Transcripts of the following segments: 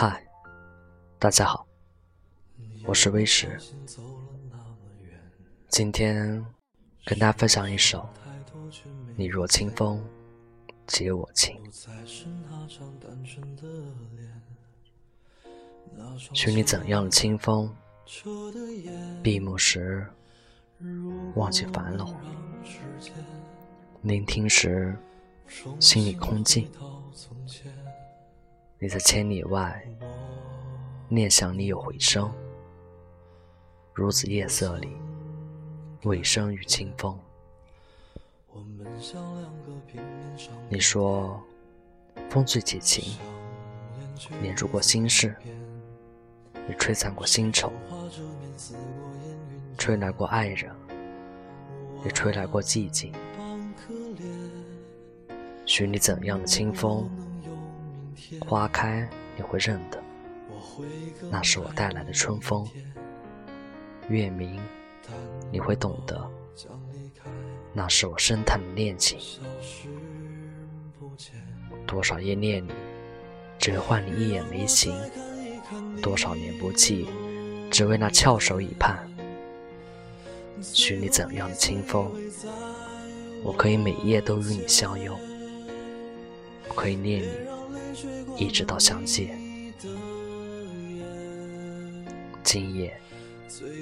嗨大家好，我是威石。今天跟大家分享一首《你若清风，解我情》。许你怎样的清风，闭目时忘记烦恼，聆听时心里空静。你在千里外。念想你有回声，如此夜色里，尾声与清风。你说，风最解情，捻住过心事，你吹散过心愁，吹来过爱人，也吹来过寂静。许你怎样的清风，花开你会认得。那是我带来的春风，月明，你会懂得。那是我深叹的恋情，多少夜念你，只为换你一眼眉形；多少年不弃，只为那翘首以盼。许你怎样的清风，我可以每夜都与你相拥，可以念你，一直到相见。今夜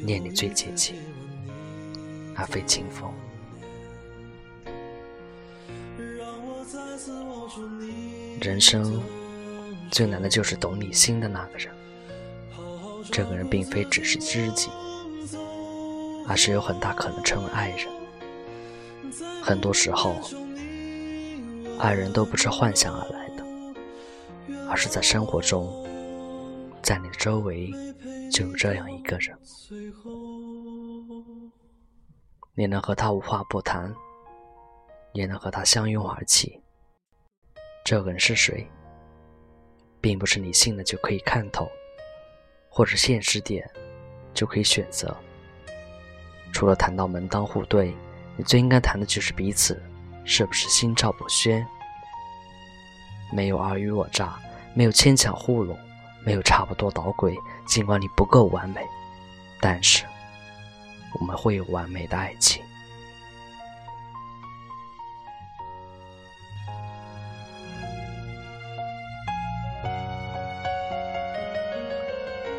念你最接近，而非清风。人生最难的就是懂你心的那个人。这个人并非只是知己，而是有很大可能成为爱人。很多时候，爱人都不是幻想而来，而是在生活中，在你周围。就有这样一个人，你能和他无话不谈，也能和他相拥而泣。这个人是谁，并不是你信了就可以看透，或者现实点就可以选择。除了谈到门当户对，你最应该谈的就是彼此是不是心照不宣，没有尔虞我诈，没有牵强糊弄。没有差不多捣鬼，尽管你不够完美，但是我们会有完美的爱情。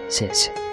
谢谢。